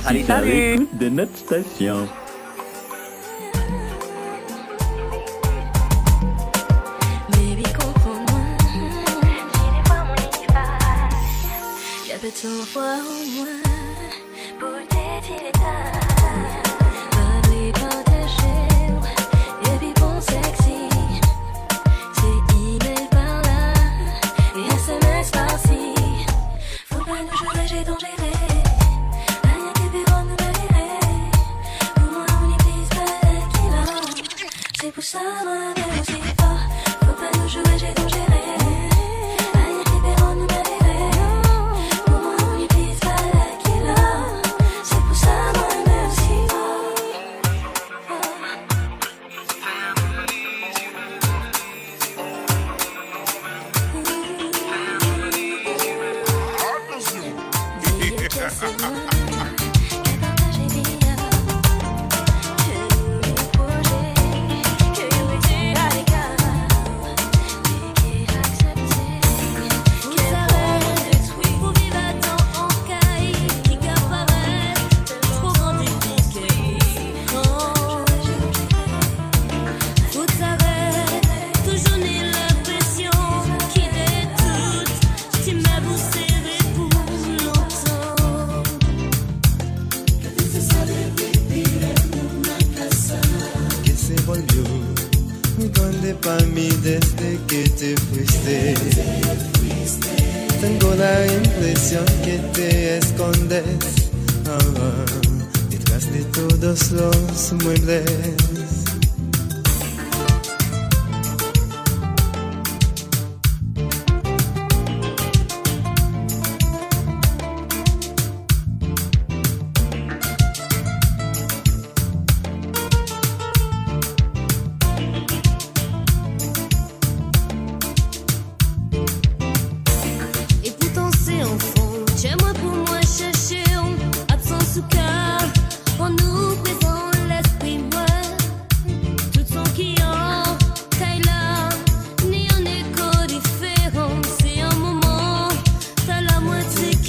salut, salut. de notre station.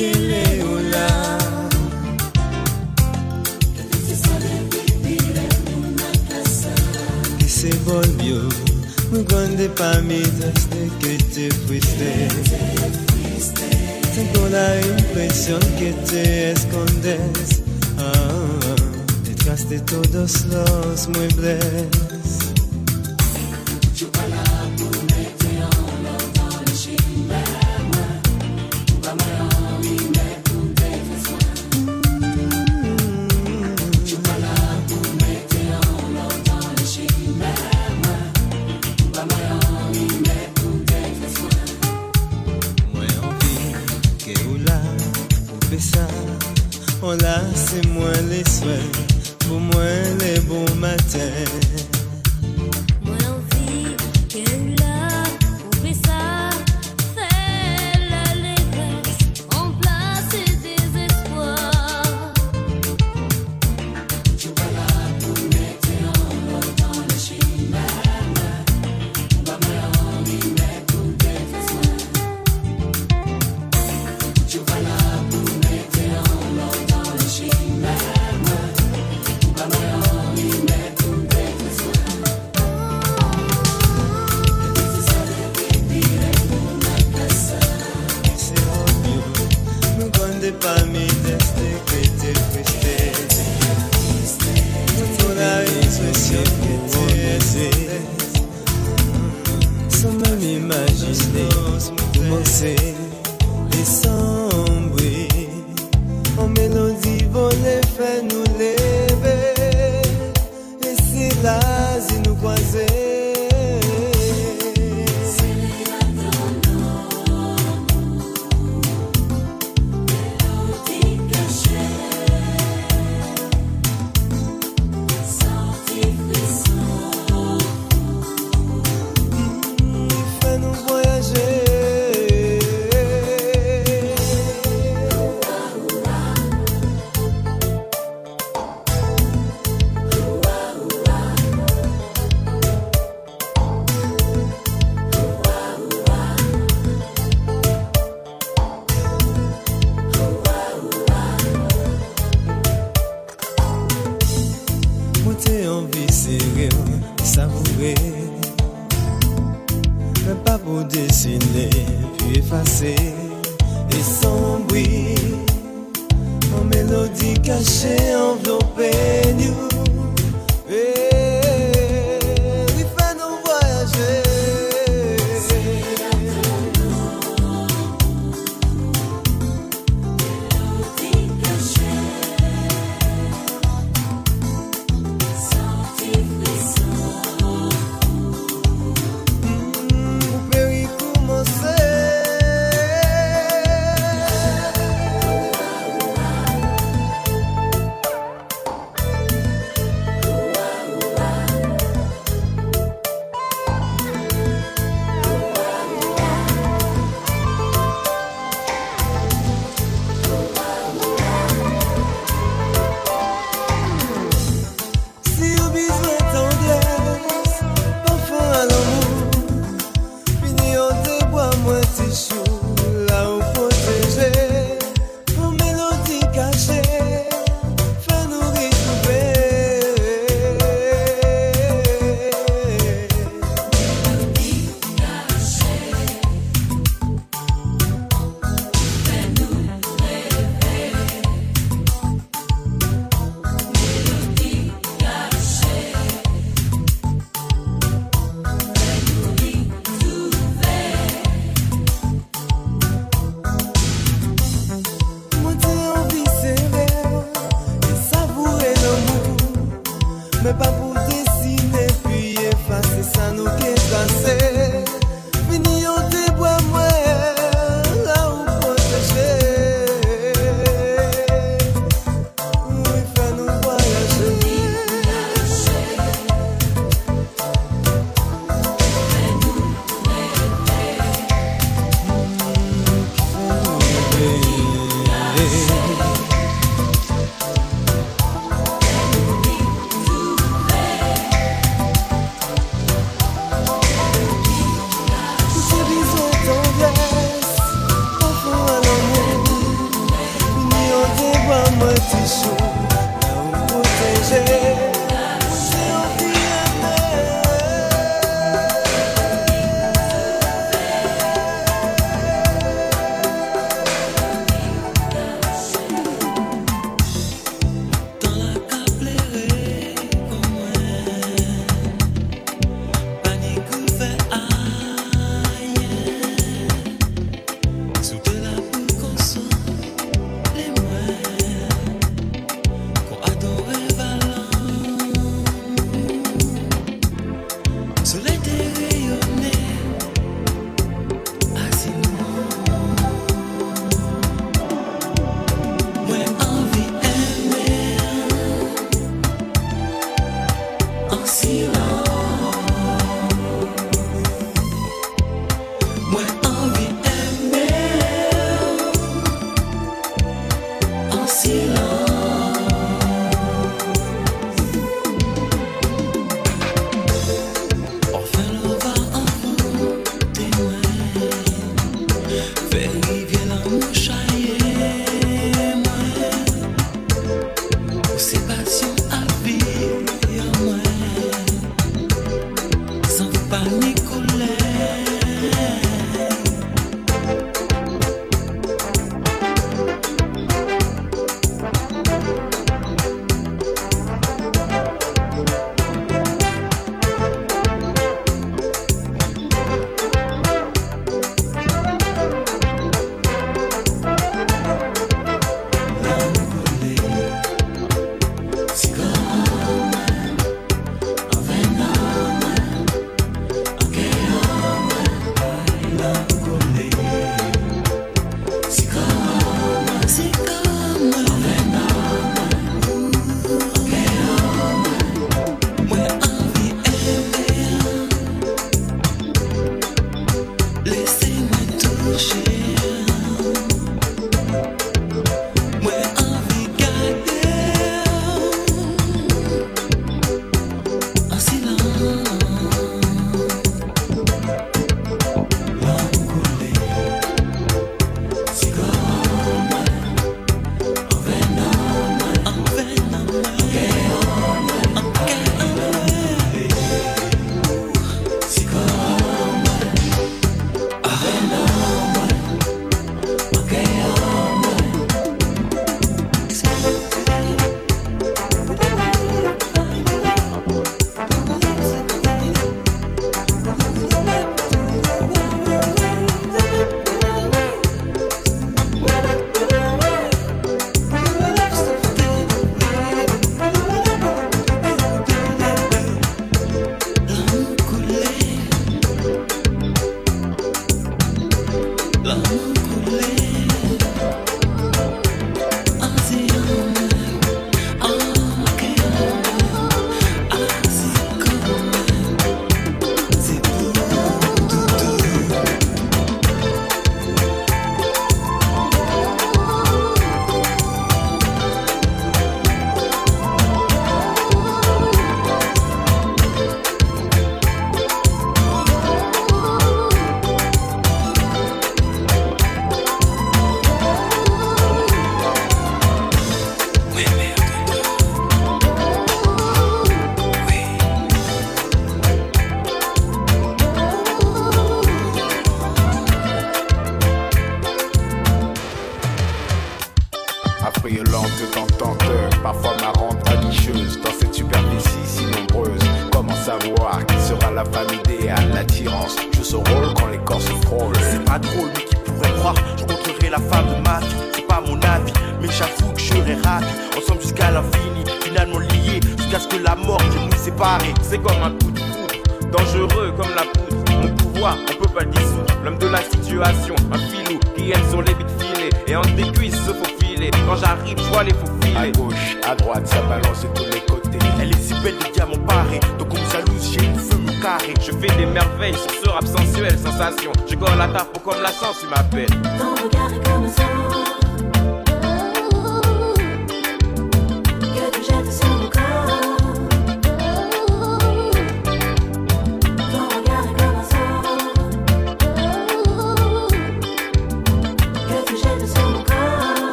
que le. Se vivir en una casa. Que se volvió muy grande para mí desde que te fuiste. Tengo la impresión que te escondes ah, detrás de todos los muebles. love. c'est comme un coup de foudre, dangereux comme la poudre. Mon pouvoir, on peut pas le dissoudre. L'homme de la situation, un filou qui aime sur les bits filets et entre des cuisses se faufiler. Quand j'arrive, je vois les faux filets. À gauche, à droite, ça balance de tous les côtés. Elle est si belle, les diamants parés. Donc on me jalouse, j'ai une femme au carré. Je fais des merveilles sur ce rap sensuel, sensation. Je colle la taf pour comme la chance, tu m'appelles. Ton regard est comme ça.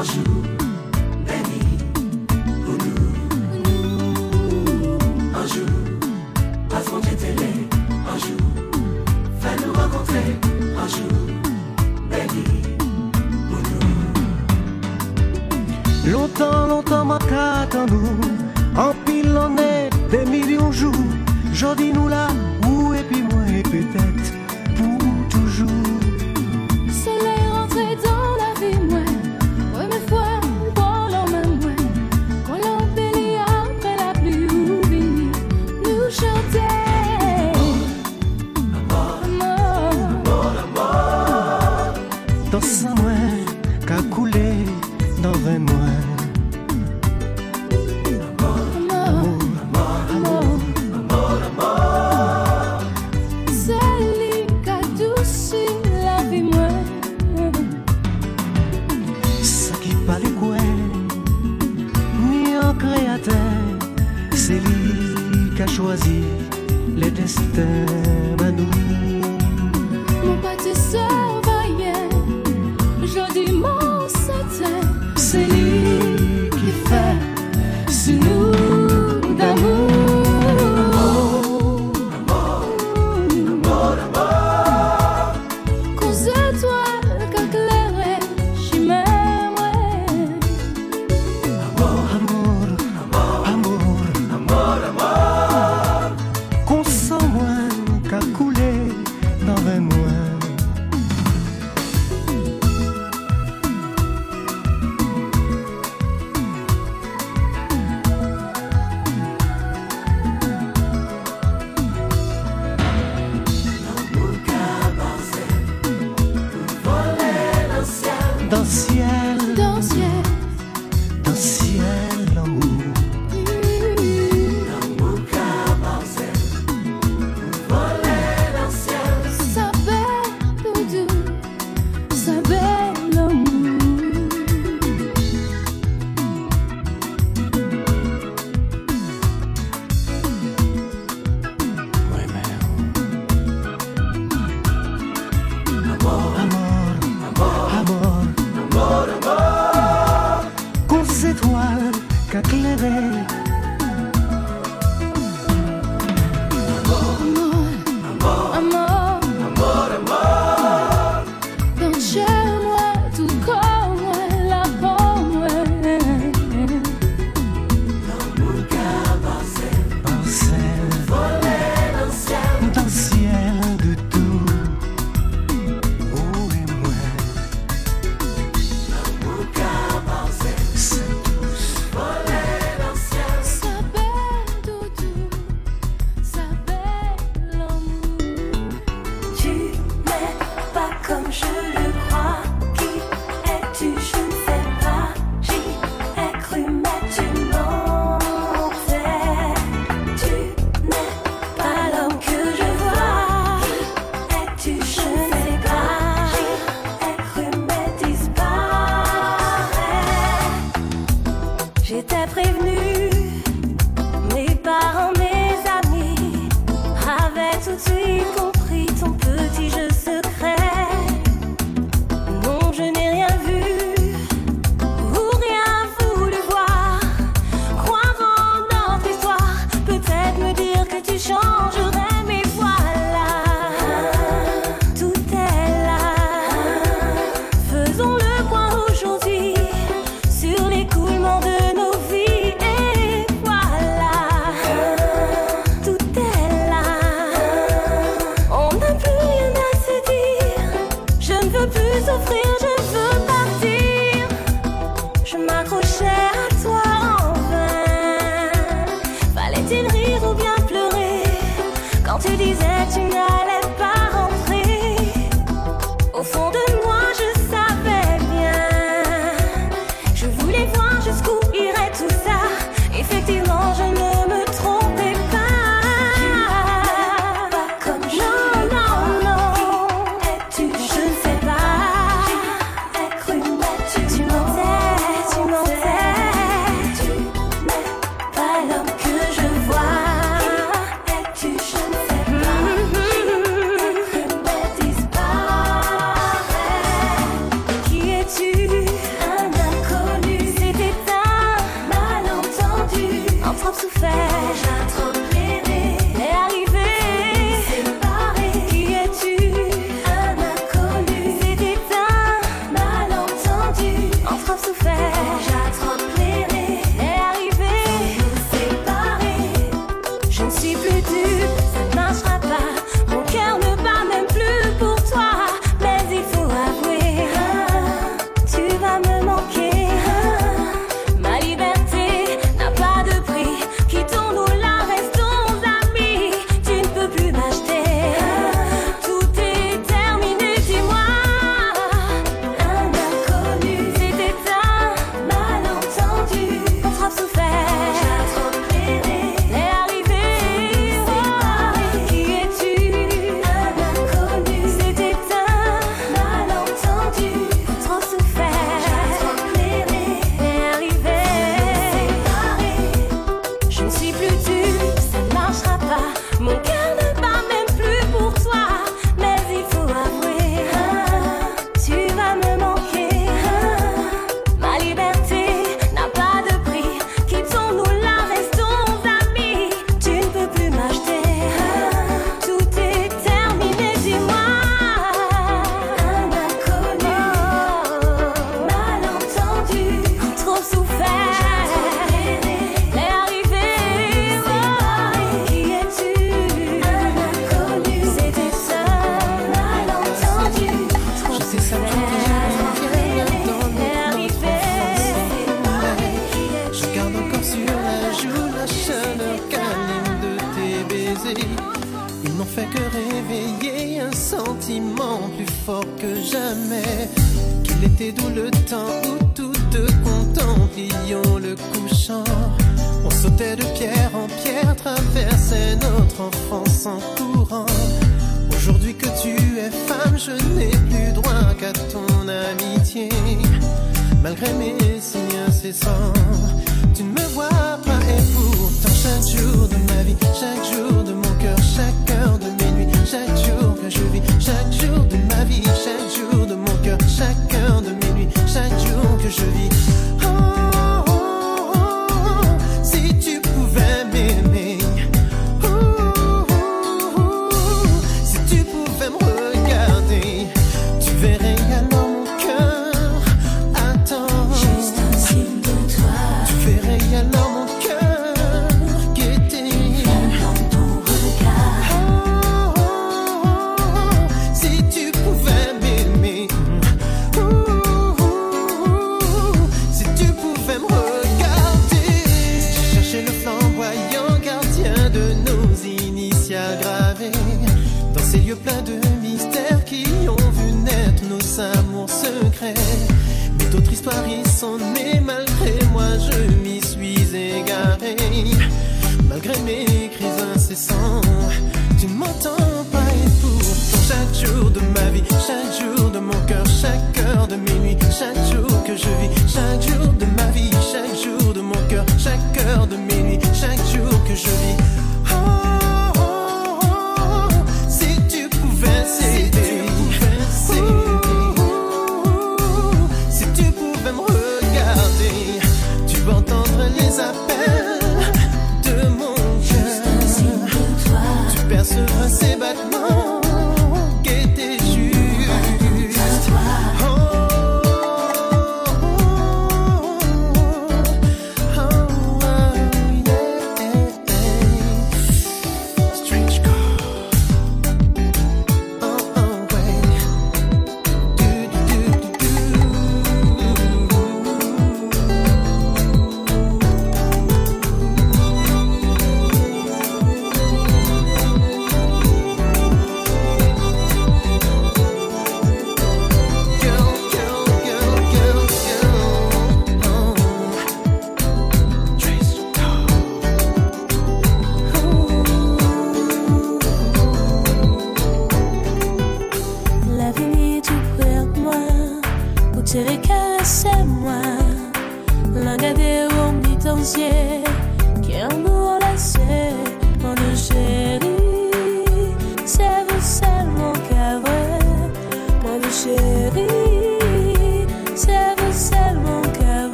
Un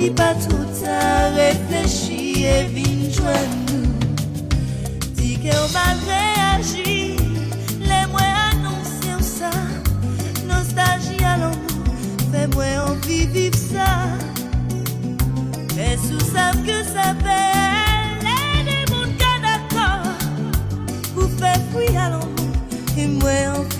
Li pa tout a reflechi e vin jwen nou. Di ke ou mal reagi Le mwen anonsi ou sa. Nostalji alon nou Fe mwen anvi viv sa. Mwen sou sav ke sa pe Le de moun ka d'akor. Pou fe fwi alon nou E mwen anvi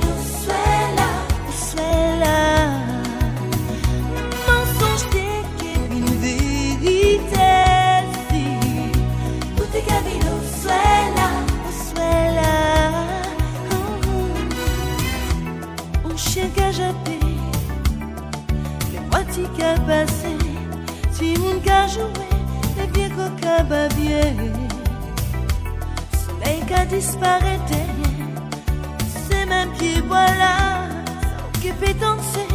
Passé, tu m'as joué, les pieds coca babieux. Sommeil qui a disparu, c'est mes pieds, voilà, qui pétent, danser.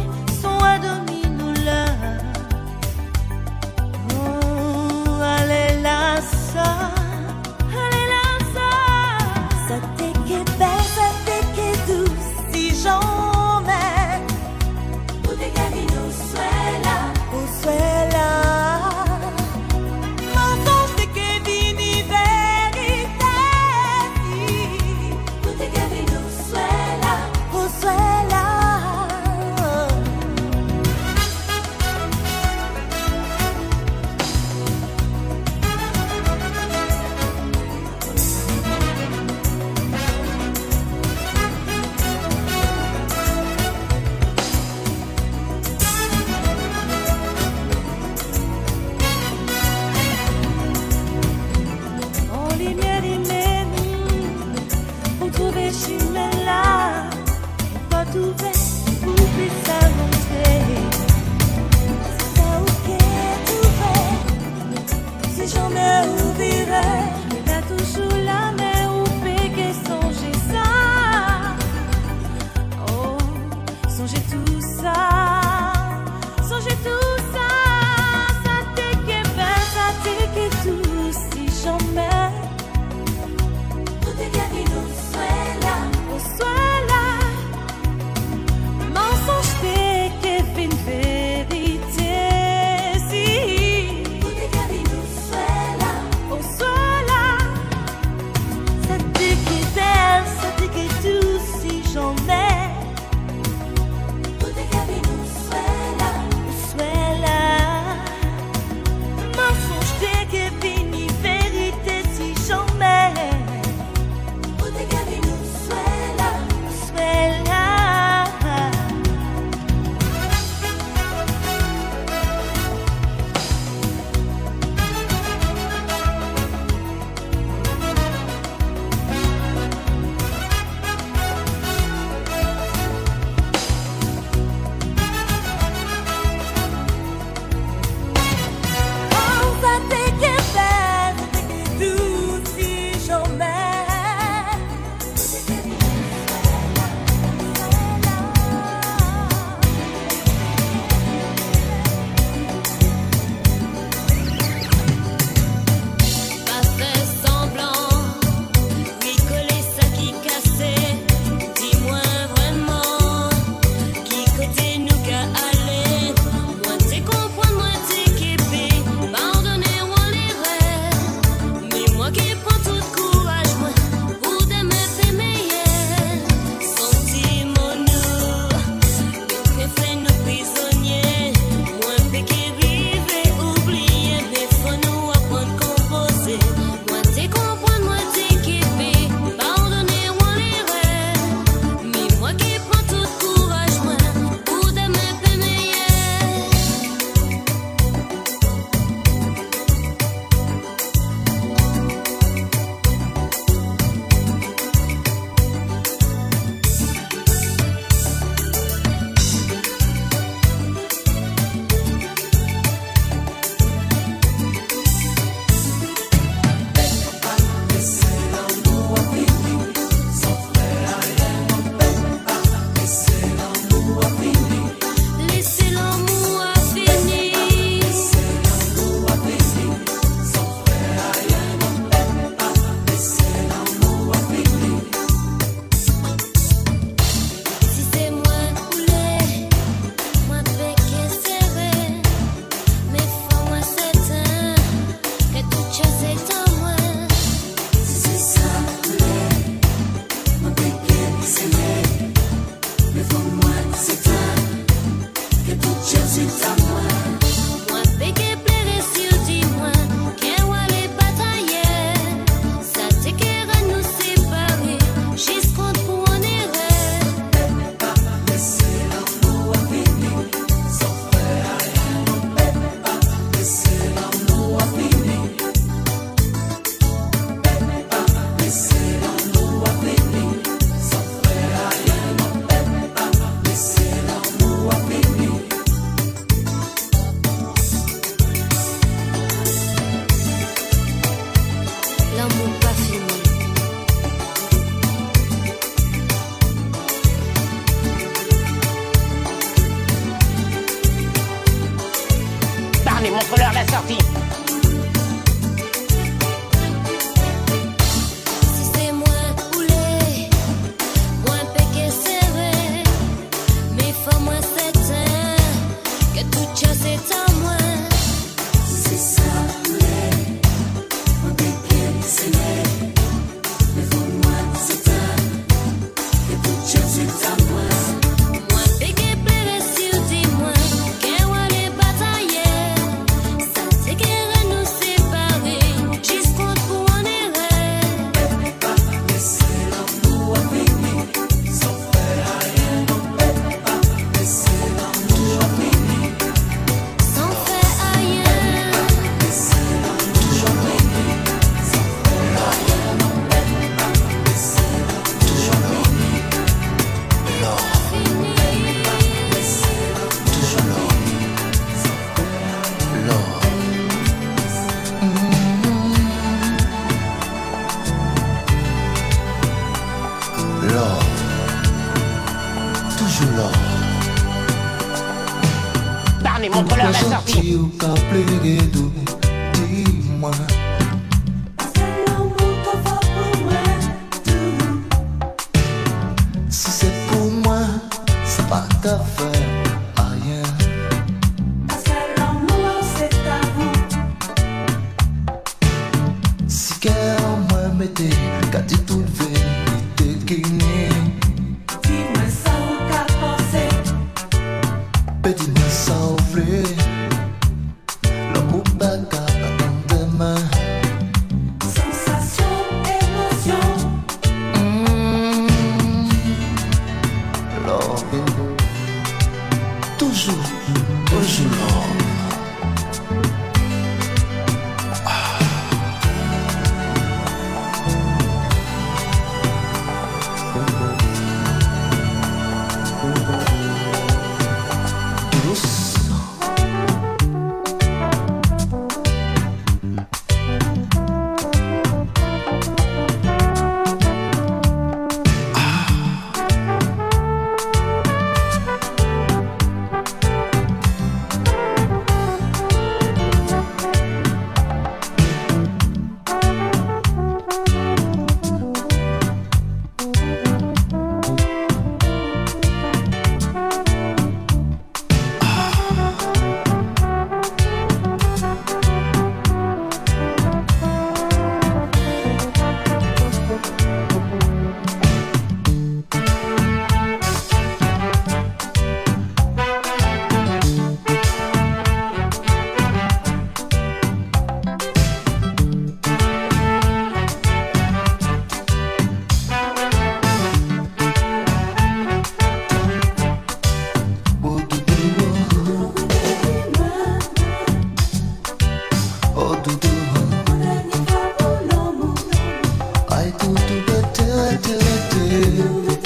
I do do do do do.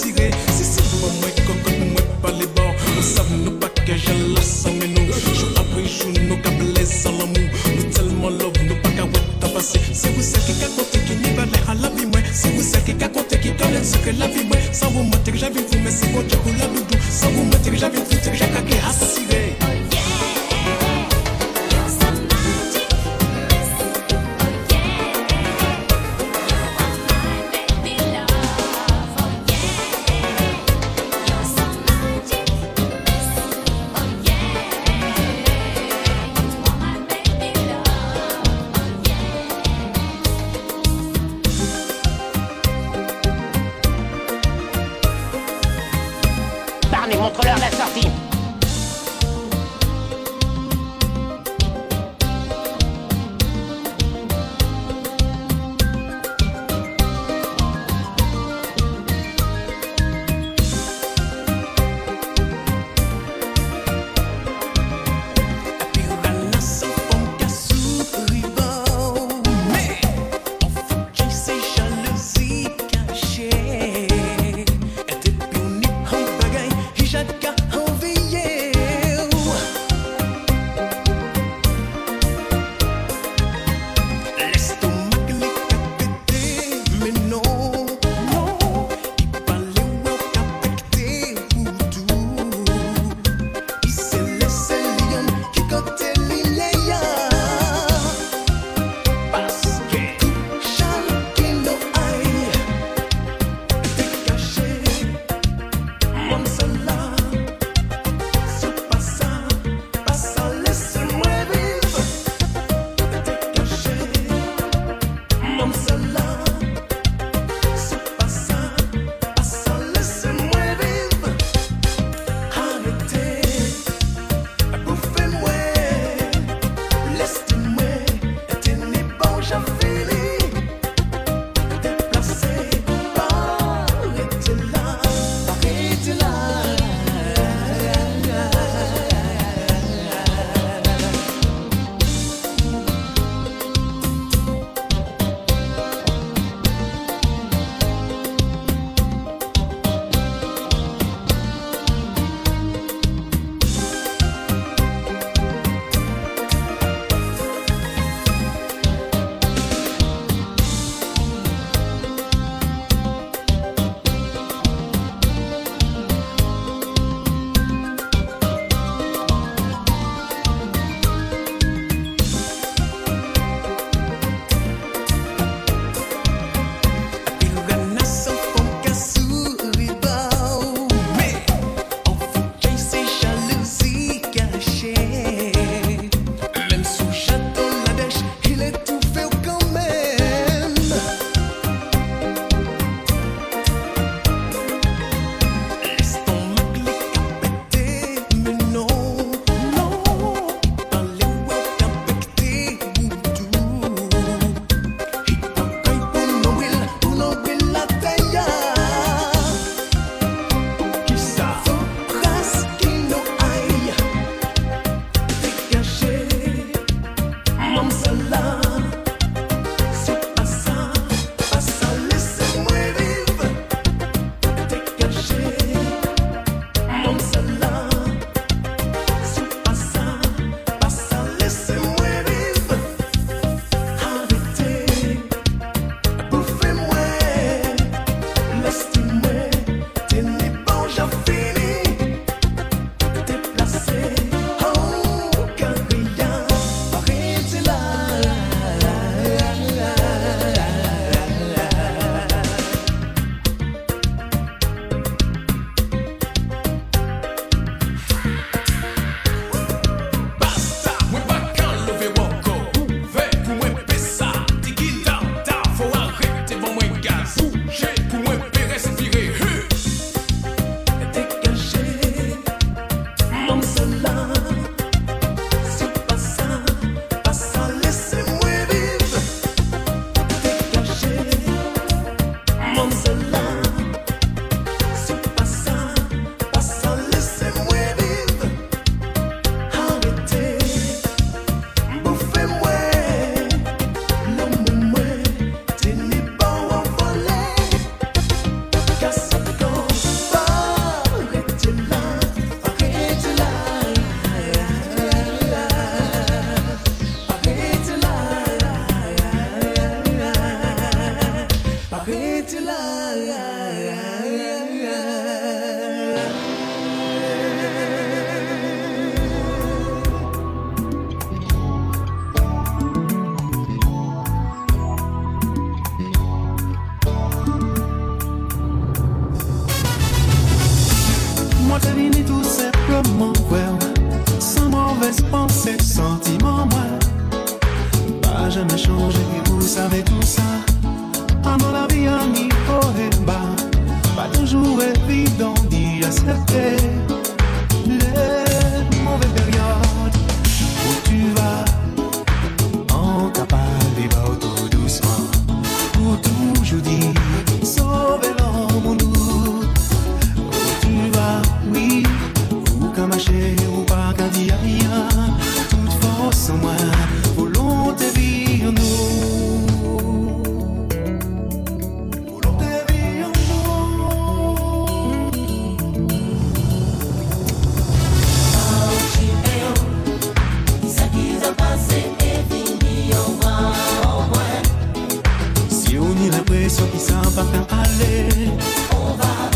sire Se si mwen mwen kokot mwen pale ban Mwen sav nou pa ke jala san men nou Jou apre jou nou ka blesan l'amou Nou telman love nou pa ka wet tabase Se vous sel ki ka konte ki ni vale a la vie moi c'est vous sel ki ka konte ki kalen se ke la vi mwen San vous mentir j'avive vous men se konte kou la doudou. San vous mentir j'avive vous tir jaka ke asire manje ou pa gadi a riyan Tout fos an mwen, volonte vi an nou Volonte vi an nou A ou ki e ou, Si ou ni la On va